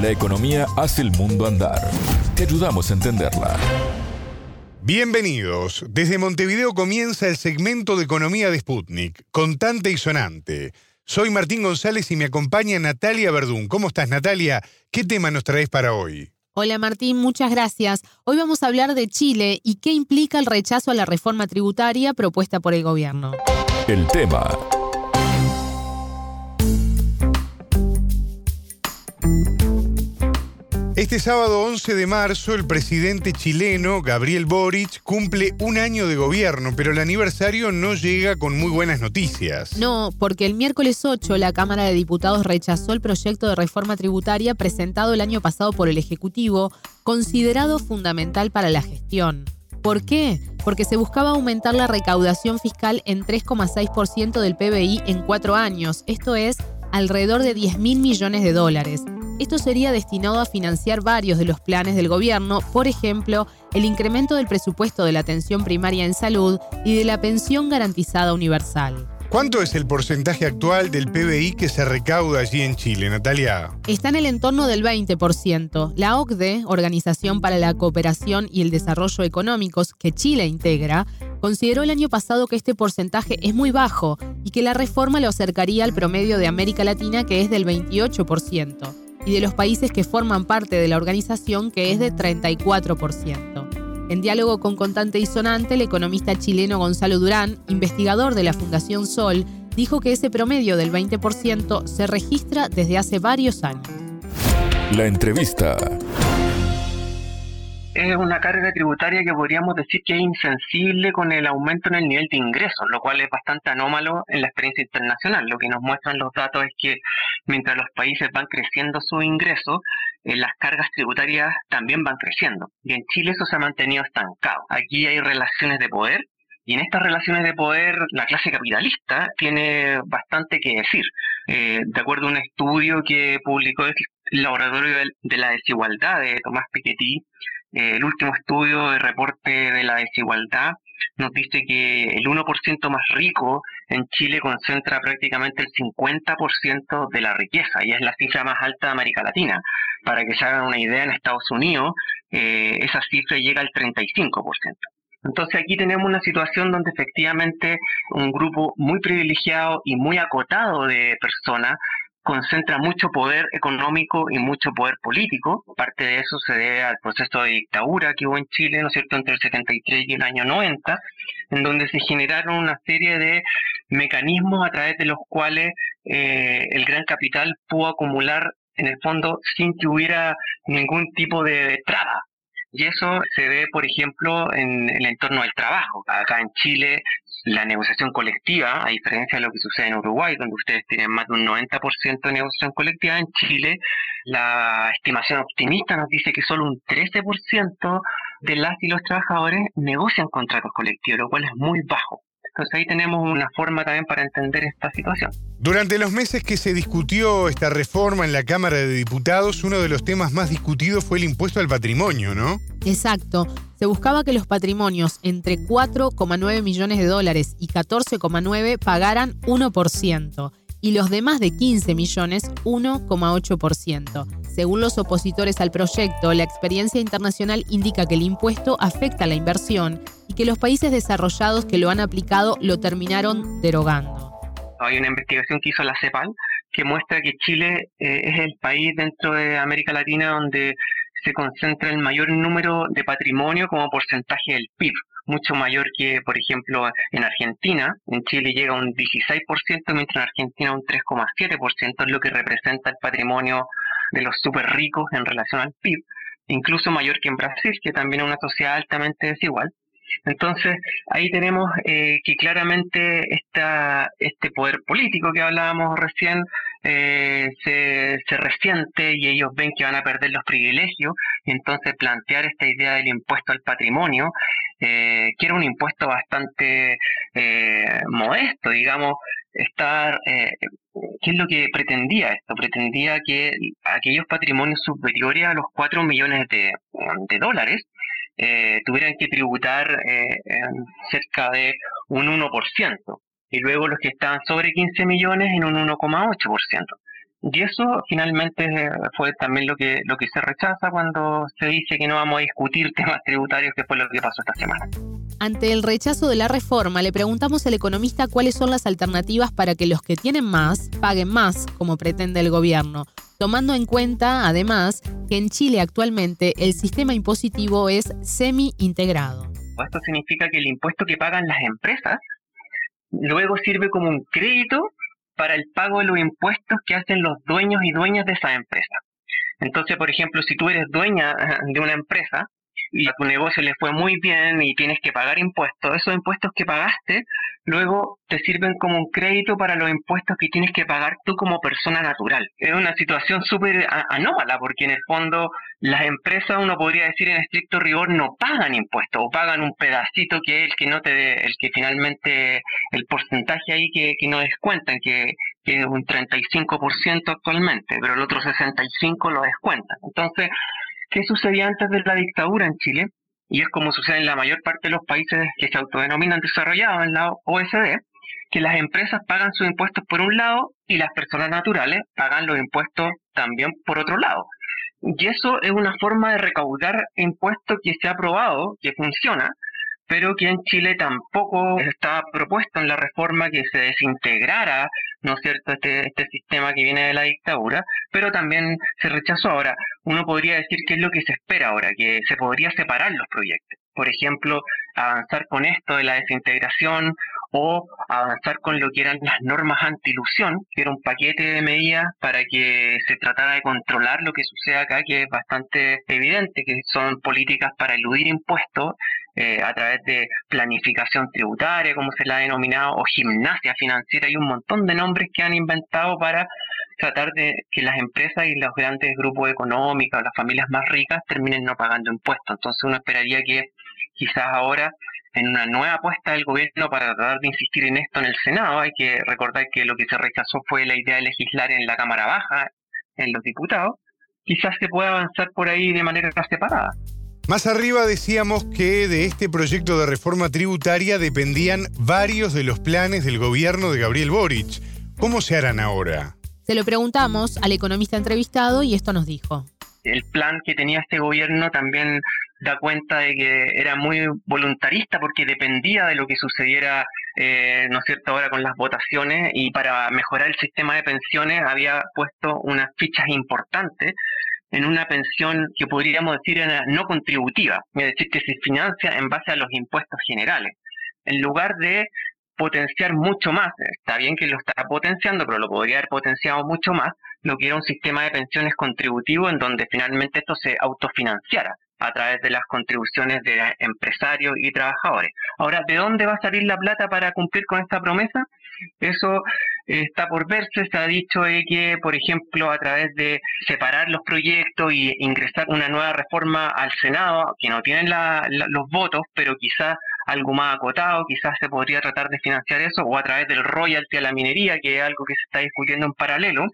La economía hace el mundo andar. Te ayudamos a entenderla. Bienvenidos. Desde Montevideo comienza el segmento de economía de Sputnik, contante y sonante. Soy Martín González y me acompaña Natalia Verdún. ¿Cómo estás, Natalia? ¿Qué tema nos traes para hoy? Hola Martín, muchas gracias. Hoy vamos a hablar de Chile y qué implica el rechazo a la reforma tributaria propuesta por el gobierno. El tema Este sábado 11 de marzo, el presidente chileno, Gabriel Boric, cumple un año de gobierno, pero el aniversario no llega con muy buenas noticias. No, porque el miércoles 8 la Cámara de Diputados rechazó el proyecto de reforma tributaria presentado el año pasado por el Ejecutivo, considerado fundamental para la gestión. ¿Por qué? Porque se buscaba aumentar la recaudación fiscal en 3,6% del PBI en cuatro años, esto es alrededor de 10 mil millones de dólares. Esto sería destinado a financiar varios de los planes del gobierno, por ejemplo, el incremento del presupuesto de la atención primaria en salud y de la pensión garantizada universal. ¿Cuánto es el porcentaje actual del PBI que se recauda allí en Chile, Natalia? Está en el entorno del 20%. La OCDE, Organización para la Cooperación y el Desarrollo Económicos, que Chile integra, consideró el año pasado que este porcentaje es muy bajo y que la reforma lo acercaría al promedio de América Latina, que es del 28% y de los países que forman parte de la organización, que es de 34%. En diálogo con Contante y Sonante, el economista chileno Gonzalo Durán, investigador de la Fundación Sol, dijo que ese promedio del 20% se registra desde hace varios años. La entrevista es una carga tributaria que podríamos decir que es insensible con el aumento en el nivel de ingresos, lo cual es bastante anómalo en la experiencia internacional. Lo que nos muestran los datos es que mientras los países van creciendo sus ingresos, eh, las cargas tributarias también van creciendo. Y en Chile eso se ha mantenido estancado. Aquí hay relaciones de poder y en estas relaciones de poder, la clase capitalista tiene bastante que decir. Eh, de acuerdo a un estudio que publicó el Laboratorio de la Desigualdad de Tomás Piketty, eh, el último estudio de reporte de la desigualdad nos dice que el 1% más rico en Chile concentra prácticamente el 50% de la riqueza y es la cifra más alta de América Latina. Para que se hagan una idea, en Estados Unidos eh, esa cifra llega al 35%. Entonces aquí tenemos una situación donde efectivamente un grupo muy privilegiado y muy acotado de personas concentra mucho poder económico y mucho poder político. Parte de eso se debe al proceso de dictadura que hubo en Chile, ¿no es cierto?, entre el 73 y el año 90, en donde se generaron una serie de mecanismos a través de los cuales eh, el gran capital pudo acumular en el fondo sin que hubiera ningún tipo de traba. Y eso se ve, por ejemplo, en el entorno del trabajo. Acá en Chile la negociación colectiva, a diferencia de lo que sucede en Uruguay, donde ustedes tienen más de un 90% de negociación colectiva, en Chile la estimación optimista nos dice que solo un 13% de las y los trabajadores negocian contratos colectivos, lo cual es muy bajo. Entonces ahí tenemos una forma también para entender esta situación. Durante los meses que se discutió esta reforma en la Cámara de Diputados, uno de los temas más discutidos fue el impuesto al patrimonio, ¿no? Exacto. Se buscaba que los patrimonios entre 4,9 millones de dólares y 14,9 pagaran 1% y los demás de 15 millones 1,8%. Según los opositores al proyecto, la experiencia internacional indica que el impuesto afecta la inversión y que los países desarrollados que lo han aplicado lo terminaron derogando. Hay una investigación que hizo la CEPAL que muestra que Chile eh, es el país dentro de América Latina donde se concentra el mayor número de patrimonio como porcentaje del PIB mucho mayor que, por ejemplo, en Argentina. En Chile llega un 16%, mientras en Argentina un 3,7% es lo que representa el patrimonio de los súper ricos en relación al PIB, incluso mayor que en Brasil, que también es una sociedad altamente desigual. Entonces, ahí tenemos eh, que claramente esta, este poder político que hablábamos recién eh, se, resiente y ellos ven que van a perder los privilegios, entonces plantear esta idea del impuesto al patrimonio, eh, que era un impuesto bastante eh, modesto, digamos, estar, eh, ¿qué es lo que pretendía esto? Pretendía que aquellos patrimonios superiores a los 4 millones de, de dólares, eh, tuvieran que tributar cerca de un 1%, y luego los que estaban sobre 15 millones en un 1,8%. Y eso finalmente fue también lo que, lo que se rechaza cuando se dice que no vamos a discutir temas tributarios, que fue lo que pasó esta semana. Ante el rechazo de la reforma, le preguntamos al economista cuáles son las alternativas para que los que tienen más paguen más, como pretende el gobierno, tomando en cuenta, además, que en Chile actualmente el sistema impositivo es semi-integrado. Esto significa que el impuesto que pagan las empresas luego sirve como un crédito para el pago de los impuestos que hacen los dueños y dueñas de esa empresa. Entonces, por ejemplo, si tú eres dueña de una empresa y a tu negocio le fue muy bien y tienes que pagar impuestos, esos impuestos que pagaste luego te sirven como un crédito para los impuestos que tienes que pagar tú como persona natural. Es una situación súper anómala porque en el fondo las empresas, uno podría decir en estricto rigor, no pagan impuestos o pagan un pedacito que es el que no te, el que finalmente, el porcentaje ahí que, que no descuentan, que, que es un 35% actualmente, pero el otro 65% lo descuentan. Entonces, ¿qué sucedía antes de la dictadura en Chile? y es como sucede en la mayor parte de los países que se autodenominan desarrollados en la OSD, que las empresas pagan sus impuestos por un lado y las personas naturales pagan los impuestos también por otro lado. Y eso es una forma de recaudar impuestos que se ha probado, que funciona, pero que en Chile tampoco estaba propuesto en la reforma que se desintegrara, ¿no es cierto?, este, este sistema que viene de la dictadura, pero también se rechazó. Ahora, uno podría decir qué es lo que se espera ahora, que se podría separar los proyectos. Por ejemplo, avanzar con esto de la desintegración o avanzar con lo que eran las normas anti-ilusión, que era un paquete de medidas para que se tratara de controlar lo que sucede acá, que es bastante evidente, que son políticas para eludir impuestos eh, a través de planificación tributaria, como se la ha denominado, o gimnasia financiera. Hay un montón de nombres que han inventado para tratar de que las empresas y los grandes grupos económicos, las familias más ricas, terminen no pagando impuestos. Entonces uno esperaría que quizás ahora en una nueva apuesta del gobierno para tratar de insistir en esto en el Senado. Hay que recordar que lo que se rechazó fue la idea de legislar en la Cámara Baja, en los diputados. Quizás se pueda avanzar por ahí de manera separada. Más arriba decíamos que de este proyecto de reforma tributaria dependían varios de los planes del gobierno de Gabriel Boric. ¿Cómo se harán ahora? Se lo preguntamos al economista entrevistado y esto nos dijo. El plan que tenía este gobierno también da cuenta de que era muy voluntarista porque dependía de lo que sucediera, eh, ¿no es cierto?, ahora con las votaciones y para mejorar el sistema de pensiones había puesto unas fichas importantes en una pensión que podríamos decir no contributiva, es decir, que se financia en base a los impuestos generales, en lugar de potenciar mucho más, está bien que lo está potenciando, pero lo podría haber potenciado mucho más, lo que era un sistema de pensiones contributivo en donde finalmente esto se autofinanciara a través de las contribuciones de empresarios y trabajadores. Ahora, ¿de dónde va a salir la plata para cumplir con esta promesa? Eso está por verse. Se ha dicho que, por ejemplo, a través de separar los proyectos y ingresar una nueva reforma al Senado, que no tienen los votos, pero quizás algo más acotado, quizás se podría tratar de financiar eso, o a través del royalty a la minería, que es algo que se está discutiendo en paralelo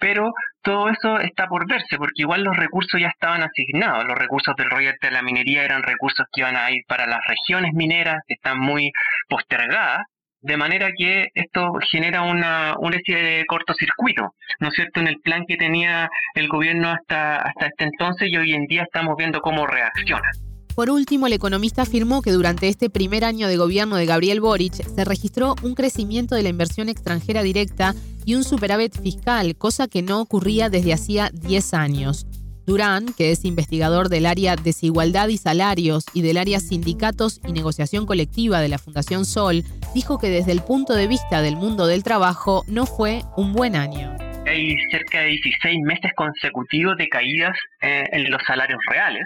pero todo eso está por verse, porque igual los recursos ya estaban asignados. Los recursos del royalty de la minería eran recursos que iban a ir para las regiones mineras, que están muy postergadas, de manera que esto genera una, una especie de cortocircuito, ¿no es cierto?, en el plan que tenía el gobierno hasta, hasta este entonces y hoy en día estamos viendo cómo reacciona. Por último, el economista afirmó que durante este primer año de gobierno de Gabriel Boric se registró un crecimiento de la inversión extranjera directa y un superávit fiscal, cosa que no ocurría desde hacía 10 años. Durán, que es investigador del área Desigualdad y Salarios y del área Sindicatos y Negociación Colectiva de la Fundación Sol, dijo que desde el punto de vista del mundo del trabajo no fue un buen año. Hay cerca de 16 meses consecutivos de caídas eh, en los salarios reales,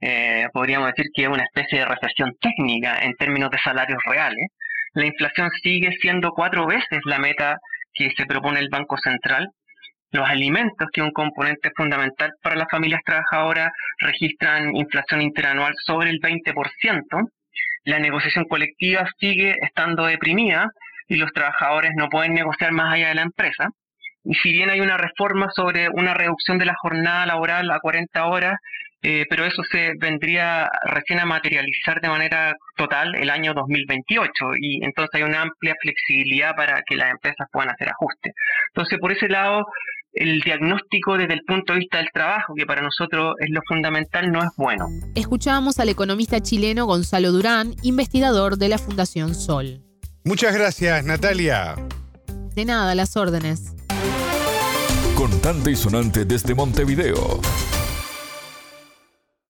eh, podríamos decir que es una especie de recesión técnica en términos de salarios reales. La inflación sigue siendo cuatro veces la meta que se propone el Banco Central. Los alimentos, que es un componente fundamental para las familias trabajadoras, registran inflación interanual sobre el 20%. La negociación colectiva sigue estando deprimida y los trabajadores no pueden negociar más allá de la empresa. Y si bien hay una reforma sobre una reducción de la jornada laboral a 40 horas, eh, pero eso se vendría recién a materializar de manera total el año 2028 y entonces hay una amplia flexibilidad para que las empresas puedan hacer ajustes. Entonces, por ese lado, el diagnóstico desde el punto de vista del trabajo, que para nosotros es lo fundamental, no es bueno. Escuchamos al economista chileno Gonzalo Durán, investigador de la Fundación Sol. Muchas gracias, Natalia. De nada, las órdenes. Contante y sonante desde Montevideo.